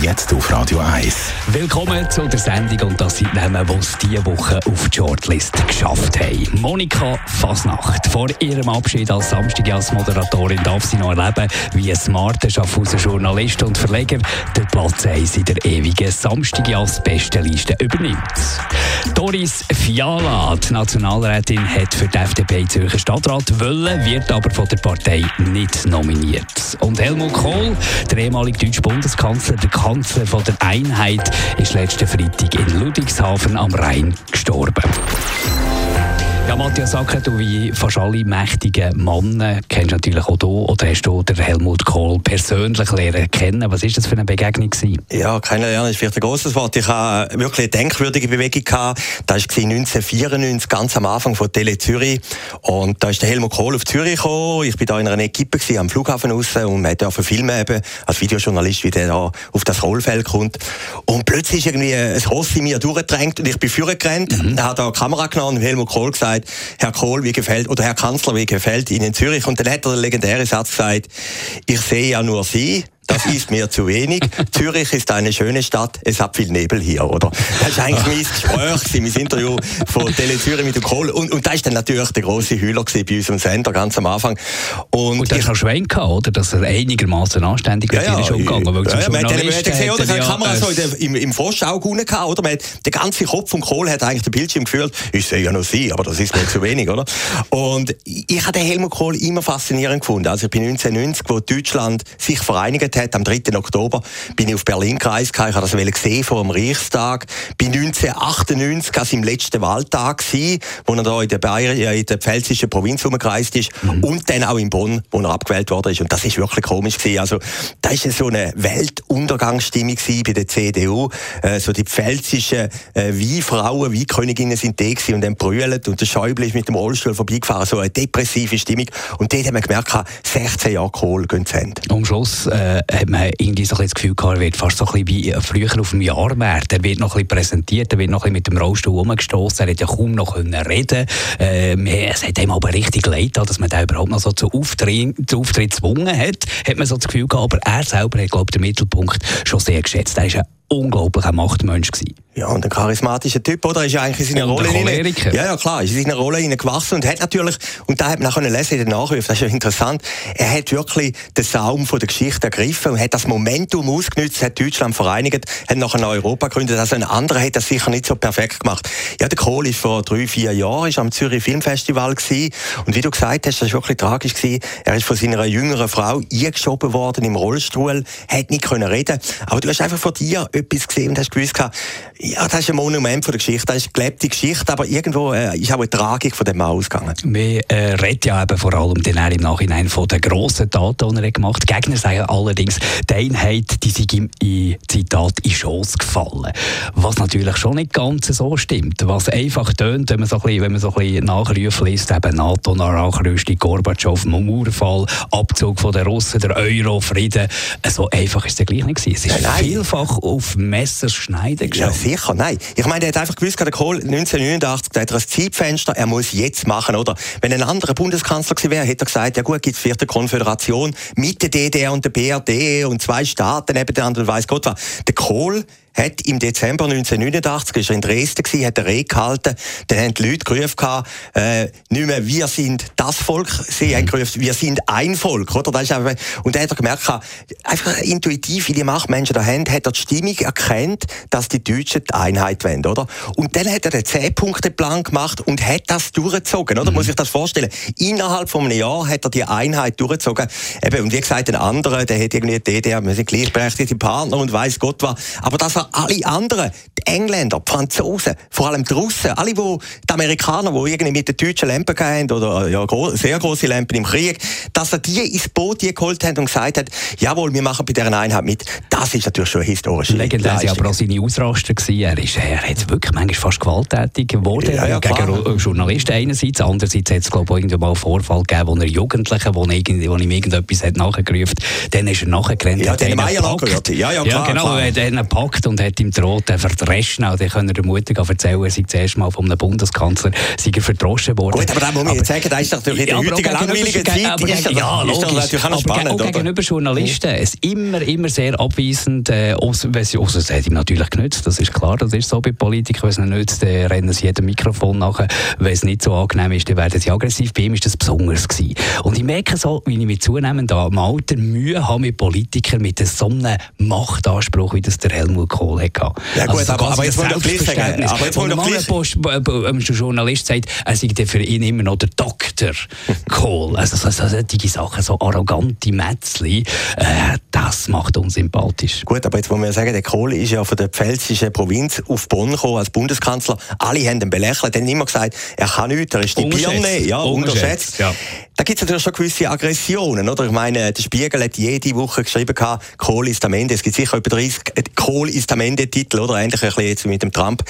Jetzt auf Radio 1. Willkommen zu der Sendung und das sind Namen, die es diese Woche auf die Shortlist geschafft haben. Monika Fasnacht. Vor ihrem Abschied als Samstagjass-Moderatorin darf sie noch erleben, wie ein smarter Schaffhauser Journalist und Verleger den Platz 1 in der ewigen Samstagjass-Bestenliste übernimmt. Doris Fiala, die Nationalrätin, hat für die FDP Zürcher Stadtrat wollen, wird aber von der Partei nicht nominiert. Und Helmut Kohl, der ehemalige deutsche Bundeskanzler, der Kanzler von der Einheit, ist letzten Freitag in Ludwigshafen am Rhein gestorben. Ja, Matthias Acker, du wie fast alle mächtigen Männer kennst natürlich auch du oder hast du den Helmut Kohl persönlich lernen kennen. Was ist das für eine Begegnung gewesen? Ja, kennenlernen ist vielleicht ein großes Wort. Ich habe wirklich eine denkwürdige Bewegung gehabt. Das war 1994, ganz am Anfang von Tele Zürich. Und da ist der Helmut Kohl auf Zürich gekommen. Ich bin da in einer Equipe gewesen, am Flughafen raus und man durfte filmen eben, als Videojournalist, wie der da auf das Rollfeld kommt. Und plötzlich ist irgendwie ein Ross in mir durchgedrängt und ich bin vorgerannt. Mhm. Hat da eine Kamera genommen und Helmut Kohl gesagt, gesagt, Herr Kohl, wie gefällt, oder Herr Kanzler, wie gefällt Ihnen Zürich? Und dann hat er den legendären Satz gesagt, ich sehe ja nur Sie, das ist mir zu wenig. Zürich ist eine schöne Stadt, es hat viel Nebel hier, oder? Das ist eigentlich mein Gespräch, mein Interview von Tele Zürich mit dem Kohl. Und, und da ist dann natürlich der große Hühler bei unserem Sender ganz am Anfang. Und, und da ist noch Schwenk gehabt, oder? Dass er einigermaßen anständig ja, ja, ist umgegangen. Weil ja, ja, man hat gesehen, oder? Die Kamera so im, im Froschauge gehabt, oder? Man hat, der ganze Kopf vom Kohl hat eigentlich den Bildschirm gefühlt. Ich sehe ja noch Sie, aber das ist mir zu wenig, oder? Und ich habe den Helmut Kohl immer faszinierend gefunden. Also ich bin 1990, wo Deutschland sich vereinigt hat, am 3. Oktober bin ich auf Berlin gereist. Ich habe das gesehen vor dem Reichstag. Bin 1998 also im letzten Wahltag gewesen, wo er da in der Bayern, in der pfälzischen Provinz umgereist ist. Mhm. Und dann auch in Bonn, wo er abgewählt worden ist. Und das ist wirklich komisch gewesen. Also, da ist so eine Weltuntergangsstimmung bei der CDU. Äh, so die pfälzischen äh, Weihfrauen, Weihköniginnen sind da gewesen und dann brüllt und der Schäuble ist mit dem Rollstuhl vorbeigefahren. So eine depressive Stimmung. Und dort haben wir gemerkt, 16 Jahre Kohl gehen zu Ende. Am Schluss äh, hat man irgendwie so ein das Gefühl gehabt, er wird fast so ein bisschen wie früher auf dem Jahrmarkt. Er wird noch ein bisschen präsentiert, er wird noch ein bisschen mit dem Rollstuhl rumgestoßen, er hat ja kaum noch können reden ähm, Es hat ihm aber richtig leid dass man da überhaupt noch so zu Auftritt, zu Auftritt gezwungen hat, hat man so das Gefühl gehabt. Aber er selber hat, glaube ich, den Mittelpunkt schon sehr geschätzt. Er ist ein unglaublicher Machtmensch gewesen. Ja, und ein charismatischer Typ, oder? Ist ja eigentlich in seiner Rolle rein, Ja, ja, klar, ist in seiner Rolle gewachsen und hat natürlich, und da hat man nachher lesen in den Nachrufen, das ist ja interessant, er hat wirklich den Saum von der Geschichte ergriffen und hat das Momentum ausgenutzt, hat Deutschland vereinigt, hat nachher Europa gegründet, also ein anderer hat das sicher nicht so perfekt gemacht. Ja, der Kohl ist vor drei, vier Jahren, ist am Zürich Filmfestival gewesen, und wie du gesagt hast, das ist wirklich tragisch gewesen, er ist von seiner jüngeren Frau eingeschoben worden im Rollstuhl, hat nicht können reden, aber du hast einfach von dir etwas gesehen und hast gewusst, ja, das ist ein Monument von der Geschichte, das ist eine gelebte Geschichte, aber irgendwo äh, ist auch eine Tragik von dem Mann ausgegangen. Wir äh, reden ja eben vor allem dann im Nachhinein von den grossen Taten, die er gemacht hat. Gegner sagen allerdings, die Einheit, die sei ihm in, Zitat, in Schoss gefallen. Was natürlich schon nicht ganz so stimmt. Was einfach tönt, wenn man so ein bisschen, wenn man so ein bisschen Nachrufe liest, eben NATO, Nachrüstung, Gorbatschow, Mauerfall, Abzug von den Russen, der Euro, Frieden. So einfach ist es gleich nicht gewesen. Es ist nein, vielfach auf Messerschneiden geschafft. Ja, sicher, nein. Ich meine, der hat einfach gewusst, der Kohl 1989, der hat er ein Zeitfenster, er muss jetzt machen, oder? Wenn ein anderer Bundeskanzler gewesen wäre, hätte er gesagt, ja gut, gibt es vielleicht eine Konföderation mit der DDR und der BRD und zwei Staaten nebeneinander, weiß Gott was. Der Kohl hat im Dezember 1989, ist er in Dresden gewesen, hat er Rede gehalten, dann haben die Leute gerufen, äh, nicht mehr, wir sind das Volk, sie haben gerufen, wir sind ein Volk, oder? Das ist einfach, und dann hat er gemerkt, einfach intuitiv, wie die Machtmenschen da haben, hat er die Stimmung erkannt, dass die Deutschen die Einheit wollen, oder? Und dann hat er den 10-Punkte-Plan gemacht und hat das durchgezogen, oder? Mhm. Muss ich das vorstellen? Innerhalb von einem Jahr hat er die Einheit durchgezogen. Eben, und wie gesagt, ein anderer, der hat irgendwie die DDR, wir sind gleichberechtigte Partner und weiß Gott was. Aber das Aber alle anderen, die Engländer, die Franzosen, vor allem die Russen, alle wo, die Amerikaner, die irgendwie mit den Deutschen Lampen haben oder ja, sehr große Lampen im Krieg, dass er die ins Boot geholt hat und gesagt hat, jawohl, wir machen bei dieser Einheit mit, das ist natürlich schon eine historische Legendär war aber auch seine Ausraster. Er, ist, er hat wirklich manchmal fast gewalttätig geworden ja, ja, gegen Journalisten einerseits, andererseits hat es glaube ich irgendwann mal einen Vorfall gegeben, wo er Jugendlichen, wo, wo ihm irgendetwas hat nachgerufen dann ist er nachgerannt. Ja, den Meier nachgehört. Ja, ja, klar, ja, genau, er hat ihn gepackt und hat ihm droht, er verdrescht. Dann kann er der Mutter erzählen, er sei das erste Mal von einem Bundeskanzler sei er verdroschen worden. Gut, aber da muss man jetzt sagen, das ist natürlich in der heutigen langweiligen Zeit aber, ist das, ja, ist das natürlich auch spannend. Aber gegenüber Journalisten, es immer, immer sehr abweisend, äh, also, es hat ihm natürlich genützt, das ist klar, das ist so bei Politikern, wenn es nützt, dann rennen sie jedem Mikrofon nachher. Wenn es nicht so angenehm ist, dann werden sie aggressiv. Bei ihm war das besonders gewesen. Und ich merke so, wie ich mit zunehmend am Alter Mühe habe mit Politikern mit so einem Machtanspruch, wie das der Helmut Kohl hatte. Ja gut, also, aber, aber jetzt sagen, aber jetzt muss man doch ein Journalist sagt, er sei für ihn immer noch der Doktor Kohl. Also so, so, solche Sachen, so arrogante Mätzli, äh, das macht uns sympathisch. Gut, aber jetzt muss man sagen, der Kohl ist ja von der pfälzischen Provinz auf Bonn gekommen als Bundeskanzler. Alle haben ihn belächelt, haben immer gesagt, er kann nichts, er ist die Birne, ja, unterschätzt. Ja. Da gibt es natürlich schon gewisse Aggressionen, oder? Ich meine, der Spiegel hat jede Woche geschrieben, Kohl ist am Ende. Es gibt sicher etwa 30 äh, Kohl ist am Ende Titel, oder? Ähnlich ein bisschen jetzt mit dem Trump.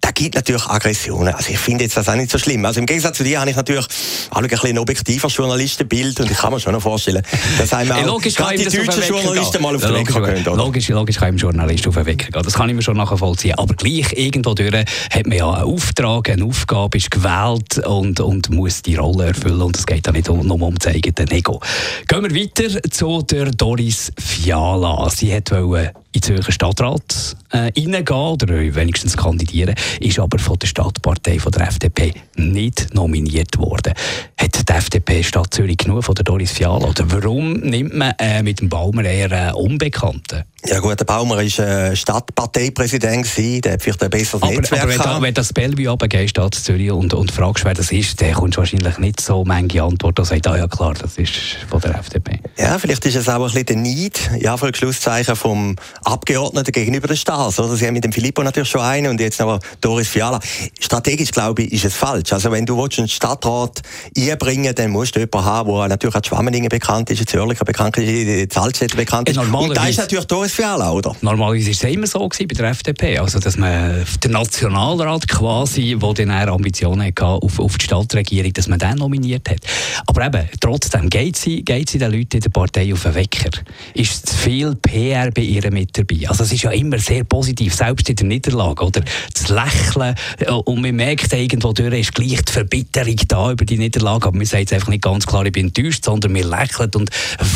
Da gibt natürlich Aggressionen. Also ich finde jetzt das auch nicht so schlimm. Also im Gegensatz zu dir habe ich natürlich auch ein bisschen ein objektiver Journalistenbild und ich kann mir schon noch vorstellen, dass einmal auch logisch die deutschen Journalisten mal auf den Wecker gehen, oder? Logisch, logisch kann ein Journalist auf den Wecker gehen. Das kann ich mir schon nachvollziehen. Aber gleich irgendwo durch hat man ja einen Auftrag, eine Aufgabe, ist gewählt und, und muss die Rolle erfüllen und es geht da nicht nur um das eigene Ego. Gehen wir weiter zu der Doris Fiala. Sie hat wollen in den Zürcher Stadtrat äh, reingehen oder wenigstens kandidieren, ist aber von der Stadtpartei von der FDP nicht nominiert worden. Hat die FDP Stadt Zürich genug von der Doris Fiala? Oder warum nimmt man äh, mit dem Baumer eher einen Unbekannten? Ja gut, der Baumer war äh, Stadtparteipräsident, der hat vielleicht ein besseres aber, Netzwerk aber wenn, da, wenn das Bellevue runtergeht, Stadt Zürich, und, und fragst, wer das ist, dann kommst du wahrscheinlich nicht so manche Antwort, und sagt, ah ja klar, das ist von der FDP. Ja, vielleicht ist es auch ein bisschen der Neid, ja, für Schlusszeichen vom Abgeordneten gegenüber den Stars. Oder? Sie haben mit dem Filippo natürlich schon einen und jetzt aber Doris Fiala. Strategisch, glaube ich, ist es falsch. Also wenn du einen Stadtrat einbringen willst, dann musst du jemanden haben, der natürlich an Schwammeningen bekannt ist, in Zürcher bekannt ist, in Zaltstädten bekannt ist. Und da ist natürlich Doris Fiala, oder? Normalerweise war es immer so gewesen bei der FDP, also dass man den Nationalrat quasi, der dann Ambitionen hatte auf, auf die Stadtregierung, dass man den nominiert hat. Aber eben, trotzdem, geht sie, geht sie den Leuten in der Partei auf den Wecker? Ist zu viel PR bei ihr mit dabei? Also es ist ja immer sehr positiv, selbst in der Niederlage, oder? Das Lächeln, äh, und man merkt irgendwo durch, ist gleich die Verbitterung da über die Niederlage, aber man sagt jetzt einfach nicht ganz klar, ich bin enttäuscht, sondern man lächelt und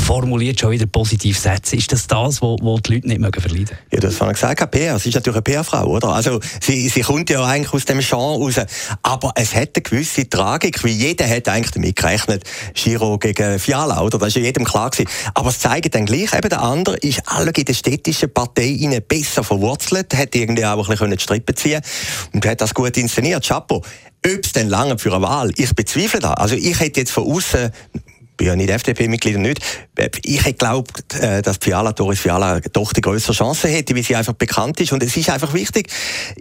formuliert schon wieder positiv Sätze. Ist das das, was die Leute nicht mögen verleiden. Ja, du hast vorhin gesagt, PR. Sie ist natürlich eine PR-Frau, oder? Also, sie, sie kommt ja eigentlich aus dem Genre raus. Aber es hat eine gewisse Tragik, wie jeder hat eigentlich damit gerechnet, Giro gegen Fiala, oder? Das ist ja jedem klar gewesen. Aber es zeigt dann gleich, eben der andere ist alle in der städtischen Partei besser verwurzelt, hat irgendwie auch ein bisschen die Strippen ziehen und hat das gut inszeniert. Chapeau. Ob es denn lange für eine Wahl? Ich bezweifle das. Also ich hätte jetzt von außen bin ja nicht FDP-Mitglied nicht. Ich hätte geglaubt, äh, dass Fiala, Doris Fiala doch die größere Chance hätte, weil sie einfach bekannt ist. Und es ist einfach wichtig,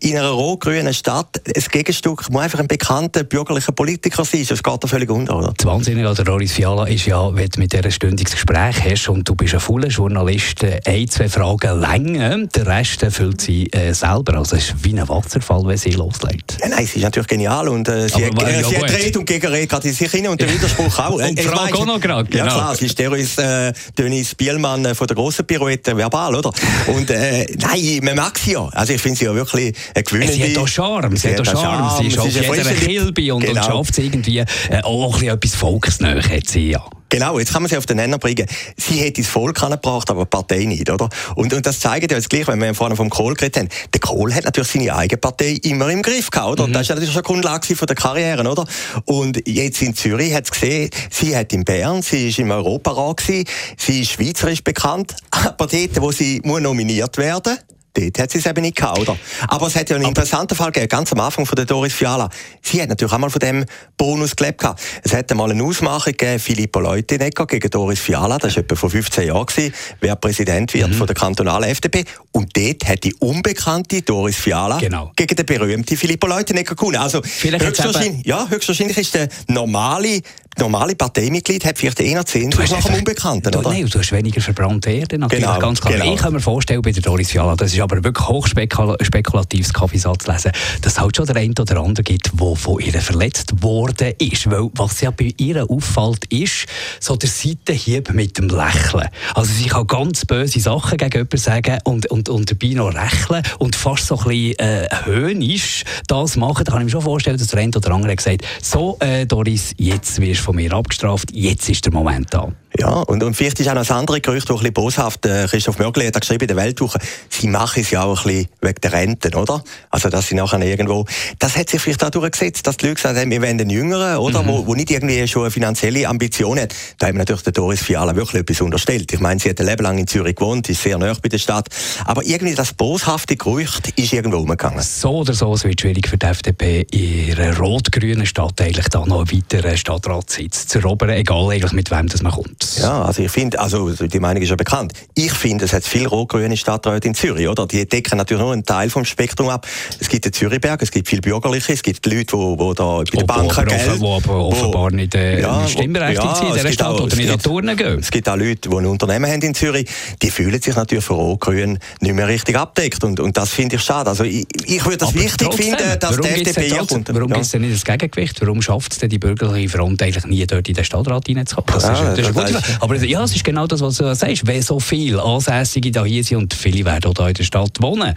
in einer rot-grünen Stadt, ein Gegenstück muss einfach ein bekannter bürgerlicher Politiker sein. Das geht da völlig unter, oder? Das Wahnsinnige an Doris Fiala ist ja, wenn du mit dieser stündiges Gespräch hast und du bist ein voller Journalist, äh, ein, zwei Fragen länger, der Rest füllt sie äh, selber. Also es ist wie ein Wasserfall, wenn sie loslegt. Ja, nein, sie ist natürlich genial und äh, sie, Aber, hat, äh, ja, sie hat Rede und Gegenrede gerade in sich hin und der Widerspruch auch. und auch noch gerade, genau. Ja klar, sie ist der ist äh, Dennis Bielmann äh, von der grossen Pirouette verbal, oder? Und äh, nein, man mag sie ja. Also ich finde sie ja wirklich eine gewöhnliche... Sie hat auch Charme, sie, sie hat auch Charme. Charme. Sie ist auf jeder Kilby und, genau. und schafft irgendwie äh, auch etwas Volksnähe, hat sie ja. Genau, jetzt kann man sie auf den Nenner bringen. Sie hätte das Volk angebracht, aber die Partei nicht, oder? Und, und das zeigt ja jetzt gleich, wenn wir vorhin vom Kohl geredet haben. Der Kohl hat natürlich seine eigene Partei immer im Griff gehabt, oder? Mhm. Das ist natürlich schon Grundlage von der Karriere, oder? Und jetzt in Zürich hat sie gesehen, sie hat in Bern, sie ist im Europarat gewesen, sie ist schweizerisch bekannt, aber dort, wo sie muss nominiert werden dort hat sie es eben nicht gehabt, oder? Aber es hat ja einen interessanten Fall gegeben, ganz am Anfang von der Doris Fiala. Sie hat natürlich auch mal von dem Bonus gelebt gehabt. Es hat mal eine Ausmachung gegeben, Filippo Leutenegger gegen Doris Fiala, das war etwa vor 15 Jahren, gewesen, wer Präsident wird mhm. von der kantonalen FDP. Und dort hat die unbekannte Doris Fiala genau. gegen den berühmten Filippo Leutenegger gewonnen. Also höchstwahrscheinlich, ja, höchstwahrscheinlich ist der normale normale Parteimitglied hat vielleicht eher 10 nach dem Unbekannten, du, oder? Nein, du hast weniger verbrannte Erde, natürlich, genau, ganz klar. Genau. Ich kann mir vorstellen, bei der Doris Fiala, das ist aber wirklich hochspekulatives Kaffeesatz lesen, dass es halt schon der eine oder andere gibt, der von ihr verletzt worden ist. Weil was ja bei ihr auffällt, ist so der Seitenhieb mit dem Lächeln. Also sie kann ganz böse Sachen gegen jemanden sagen und, und, und dabei noch lächeln und fast so ein bisschen äh, höhnisch das machen. Da kann ich mir schon vorstellen, dass der eine oder andere gesagt so äh, Doris, jetzt wirst von mir abgestraft, jetzt ist der Moment da. Ja, und, und vielleicht ist auch noch ein anderes Gerücht, das ein bisschen boshaft, äh, Christoph Mögli hat geschrieben in der Weltwoche, sie machen es ja auch ein bisschen wegen der Renten, oder? Also, dass sie nachher irgendwo, das hat sich vielleicht auch durchgesetzt, dass die Leute gesagt haben, wir wollen den Jüngeren, oder? Mhm. Wo, wo nicht irgendwie schon eine finanzielle Ambition hat. Da haben wir natürlich der Doris Fiala wirklich etwas unterstellt. Ich meine, sie hat ein Leben lang in Zürich gewohnt, ist sehr nah bei der Stadt. Aber irgendwie das boshafte Gerücht ist irgendwo umgegangen. So oder so, es wird schwierig für die FDP, in ihrer rot-grünen Stadt eigentlich da noch einen weiteren Stadtratssitz zu erobern, egal eigentlich mit wem das man kommt. Ja, also ich finde, also die Meinung ist ja bekannt. Ich finde, es hat viele rot-grüne Stadträte in Zürich, oder? Die decken natürlich nur einen Teil vom Spektrum ab. Es gibt den Zürichberg, es gibt viele Bürgerliche, es gibt Leute, die, die da bei der Bank Geld... Die aber offenbar nicht äh, ja, stimmberechtigt ja, sind in dieser Stadt auch, oder nicht an Turnen gehen. Es gibt auch Leute, die ein Unternehmen haben in Zürich, die fühlen sich natürlich von rot-grün nicht mehr richtig abdeckt und, und das finde ich schade. Also ich, ich würde das aber wichtig trotzdem, finden, dass die FDP kommt. Warum ja. gibt es denn nicht das Gegengewicht? Warum schafft es denn die bürgerliche Front eigentlich nie dort in den Stadtrat reinzukommen? Das, ja, ist, das, das ist aber ja, es ist genau das, was du sagst. Wenn so viele Ansässige da hier sind und viele werden auch hier in der Stadt wohnen,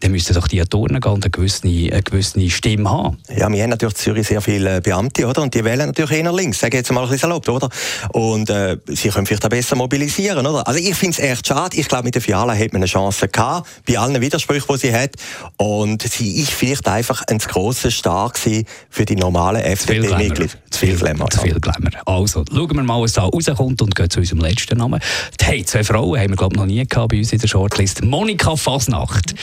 dann müssten doch die an Turnen gehen und eine gewisse, eine gewisse Stimme haben. Ja, wir haben natürlich in Zürich sehr viele Beamte, oder? Und die wählen natürlich eher links, sage ich jetzt mal ein bisschen salopp, oder? Und äh, sie können vielleicht auch besser mobilisieren, oder? Also ich finde es echt schade. Ich glaube, mit der Fiala hat man eine Chance gehabt, bei allen Widersprüchen, die sie hat. Und sie ist vielleicht einfach ein zu grosser Star für die normalen FDP-Mitglieder. Zu viel Glamour. Zu viel Glamour. Also, schauen wir mal, was da rauskommt und gehen zu unserem letzten Namen. Hey, zwei Frauen haben wir, glaube ich, noch nie gehabt bei uns in der Shortlist. Monika Fasnacht.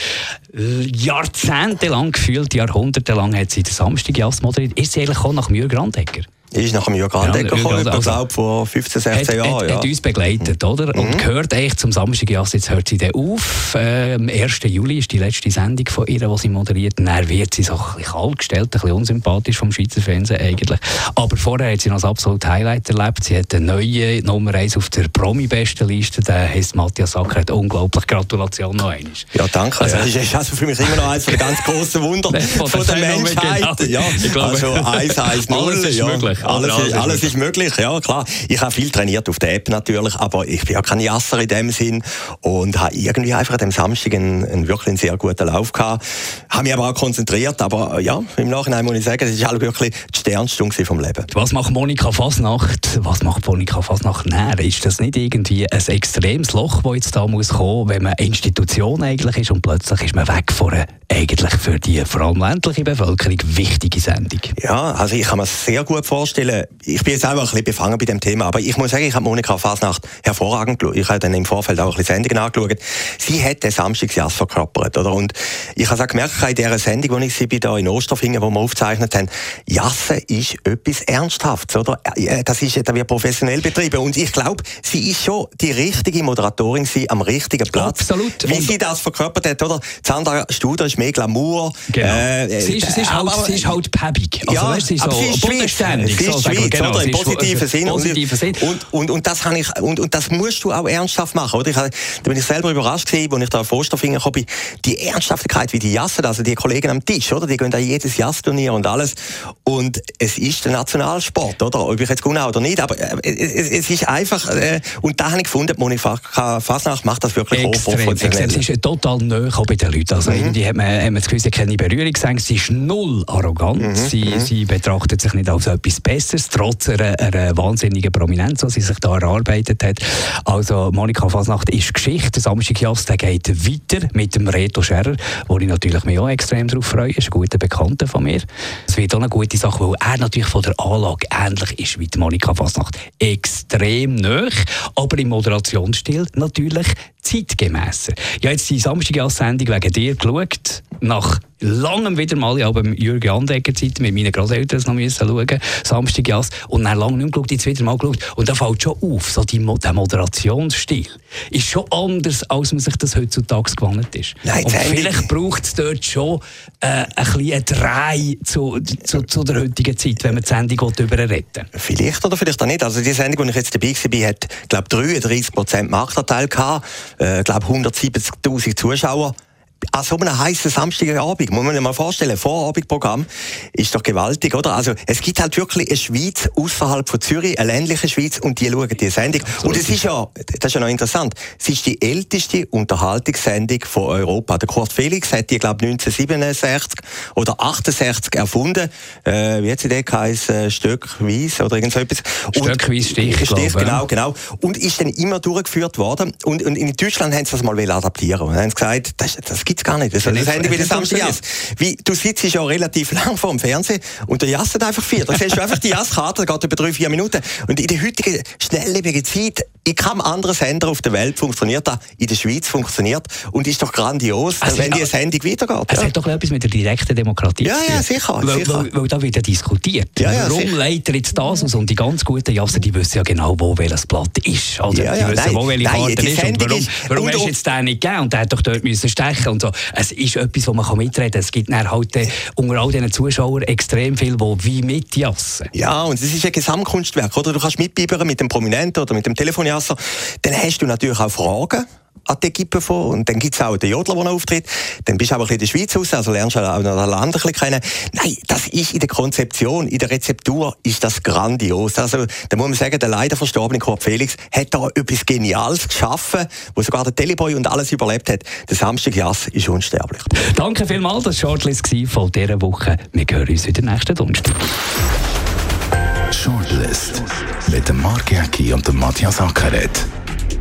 Jahrzehntelang gefühlt, jahrhundertelang hat sie den Samstag moderiert. Ist sie eigentlich auch nach Mühe Grandegger? Ist nach dem Jürgen Andecker ja, gekommen, also, glaube vor 15, 16 hat, Jahren. Hat, ja. hat uns begleitet, oder? Mhm. Und gehört eigentlich zum Samstag, ja, jetzt hört sie dann auf. Ähm, 1. Juli ist die letzte Sendung von ihr, die sie moderiert. Dann wird sie so ein bisschen kalt gestellt, ein bisschen unsympathisch vom Schweizer Fernsehen eigentlich. Aber vorher hat sie noch das absolute Highlight erlebt. Sie hat eine neue Nummer 1 auf der Promi-Bestenliste. Der heißt Matthias Sacker. Hat unglaublich Gratulation noch einmal. Ja, danke. Also, das ist also für mich immer noch eines der ganz großen Wunder von, von der Menschheit. Genau. Ja, ich glaube, also 1, 1, 0. Alles ist ja. möglich möglich. Alles, alles, ist, alles ist möglich, ja klar. Ich habe viel trainiert auf der App natürlich, aber ich bin ja kein Jasser in dem Sinn und habe irgendwie einfach an dem Samstag einen, einen wirklich einen sehr guten Lauf gehabt. Habe mich aber auch konzentriert, aber ja, im Nachhinein muss ich sagen, es ist halt wirklich die Sternstunde vom Leben. Was macht Monika Fasnacht? Was macht Monika Fasnacht näher? Ist das nicht irgendwie ein extremes Loch, das jetzt da muss kommen, wenn man Institution eigentlich ist und plötzlich ist man weg von einer eigentlich für die vor allem ländliche Bevölkerung wichtige Sendung? Ja, also ich kann mir sehr gut vorstellen, vorstellen, ich bin jetzt auch ein bisschen befangen bei dem Thema, aber ich muss sagen, ich habe Monika Fasnacht hervorragend geschaut. Ich habe dann im Vorfeld auch ein bisschen Sendungen angeschaut. Sie hat den Samstagsjass verkörpert, oder? Und ich habe auch gemerkt, in dieser Sendung, die ich sie bei da in Osterfingen, wo wir aufgezeichnet haben, Jasse ist etwas Ernsthaftes, oder? Das ist, da wird professionell betrieben. Und ich glaube, sie ist schon die richtige Moderatorin sie am richtigen Platz. Absolut. Wie Und sie das verkörpert hat, oder? Sandra Studer ist mehr Glamour. Genau. Äh, sie, ist, sie, ist halt, sie ist halt päbig. Also, ja, weißt, sie ist so sie ist viel so, Schweiz, genau, oder? Im positiven Sinn. Positiven Sinn. Und, und, und, das ich, und, und das musst du auch ernsthaft machen, oder? Ich, da bin ich selber überrascht gewesen, als ich da auf Osterfinger kam, die Ernsthaftigkeit, wie die jassen, also die Kollegen am Tisch, oder? Die gehen da jedes Jassturnier und alles. Und es ist der Nationalsport, oder? Ob ich jetzt genau oder nicht, aber äh, es, es ist einfach, äh, und da habe ich gefunden, Monika Fasnacht macht das wirklich hochprofessionell. Sie ist total neu bei den Leuten. Also mhm. irgendwie hat man, hat man das Gefühl, sie keine Berührungsängste, sie ist null arrogant, mhm. sie, mhm. sie betrachtet sich nicht als etwas Besseres, trotz einer, einer wahnsinnigen Prominenz, die sie sich da erarbeitet hat. Also Monika Fasnacht ist Geschichte. Der Samstag Jass, der geht weiter mit dem Reto Scherrer, wo ich natürlich mich auch extrem darauf freue. ist ein guter Bekannter von mir. Es wird auch eine gute Sache, weil er natürlich von der Anlage ähnlich ist wie die Monika Fasnacht. Extrem nöch, aber im Moderationsstil natürlich zeitgemäßer. Habe jetzt die Samstag-Sendung wegen dir geschaut, nach langem wieder mal, ja, beim Jürgen Andecker Zeit mit meinen Großeltern noch müssen schauen, Samstagjas, und dann lange nicht mehr geschaut, jetzt wieder mal geschaut, und da fällt schon auf, so die, der Moderationsstil ist schon anders, als man sich das heutzutage gewohnt ist. Nein, und vielleicht braucht es dort schon äh, ein bisschen Dreh zu, zu, zu, der heutigen Zeit, wenn man die Sendung retten Vielleicht oder vielleicht auch nicht. Also die Sendung, die ich jetzt dabei war, hat, glaube 33 Marktanteil gehabt, äh, glaube 170'000 Zuschauer an so einem heißen Samstagabend, muss man sich mal vorstellen, Vorabendprogramm, ist doch gewaltig, oder? Also, es gibt halt wirklich eine Schweiz außerhalb von Zürich, eine ländliche Schweiz, und die schauen die Sendung. und es ist ja, das ist ja noch interessant, es ist die älteste Unterhaltungssendung von Europa. Der Kurt Felix hat die, glaube 1967 oder 68 erfunden. Äh, wie hat sie den geheißen? Stöckweise oder irgend so etwas. Stöckweise Stich, Stich genau, genau. Und ist dann immer durchgeführt worden. Und, und in Deutschland haben sie das mal adaptieren. Und haben gesagt, das, das gibt's gar nicht. Das, das Handy wie das Samstag Jass. Wie, du sitzt ja relativ lang vor dem Fernsehen und der Jass hat einfach vier. Da siehst du einfach die Jasskarte, geht über drei, vier Minuten. Und in der heutigen schnelllebigen Zeit, in keinem anderen Sender auf der Welt funktioniert das. In der Schweiz funktioniert und ist doch grandios, also wenn die Sendung weitergeht. Es ja. hat doch etwas mit der direkten Demokratie ja, ja, sicher. Weil, sicher. weil, weil da wird ja diskutiert. Ja, ja, Warum leitet jetzt das aus? Und die ganz guten Jasser, die wissen ja genau, wo welches Blatt ist. Oder? Ja, ja, die wissen, nein, wo welche Karte ist. Und warum, ist, warum und, hast du jetzt den nicht gegeben? Und der hat doch dort müssen stechen und so. Es ist etwas, wo man mitreden kann. Es gibt dann halt äh, unter all diesen Zuschauern extrem viel, die wie mitjassen. Ja, und es ist ein Gesamtkunstwerk. Oder? Du kannst mitbibbern mit dem Prominenten oder mit dem Telefonjasser. Dann hast du natürlich auch Fragen an die Equipe von. Und dann gibt es auch den Jodler, der auftritt. Dann bist du aber ein bisschen in der Schweiz raus, also lernst du auch noch das Land ein bisschen kennen. Nein, das ist in der Konzeption, in der Rezeptur ist das grandios. Also, da muss man sagen, der leider verstorbene Kurt Felix hat da etwas Geniales geschaffen, wo sogar der Teleboy und alles überlebt hat. Der Samstag Jass ist unsterblich. Danke vielmals, das war Shortlist von dieser Woche. Wir hören uns wieder nächsten Donnerstag. Shortlist mit dem Mark Jäcki und dem Matthias Ackeret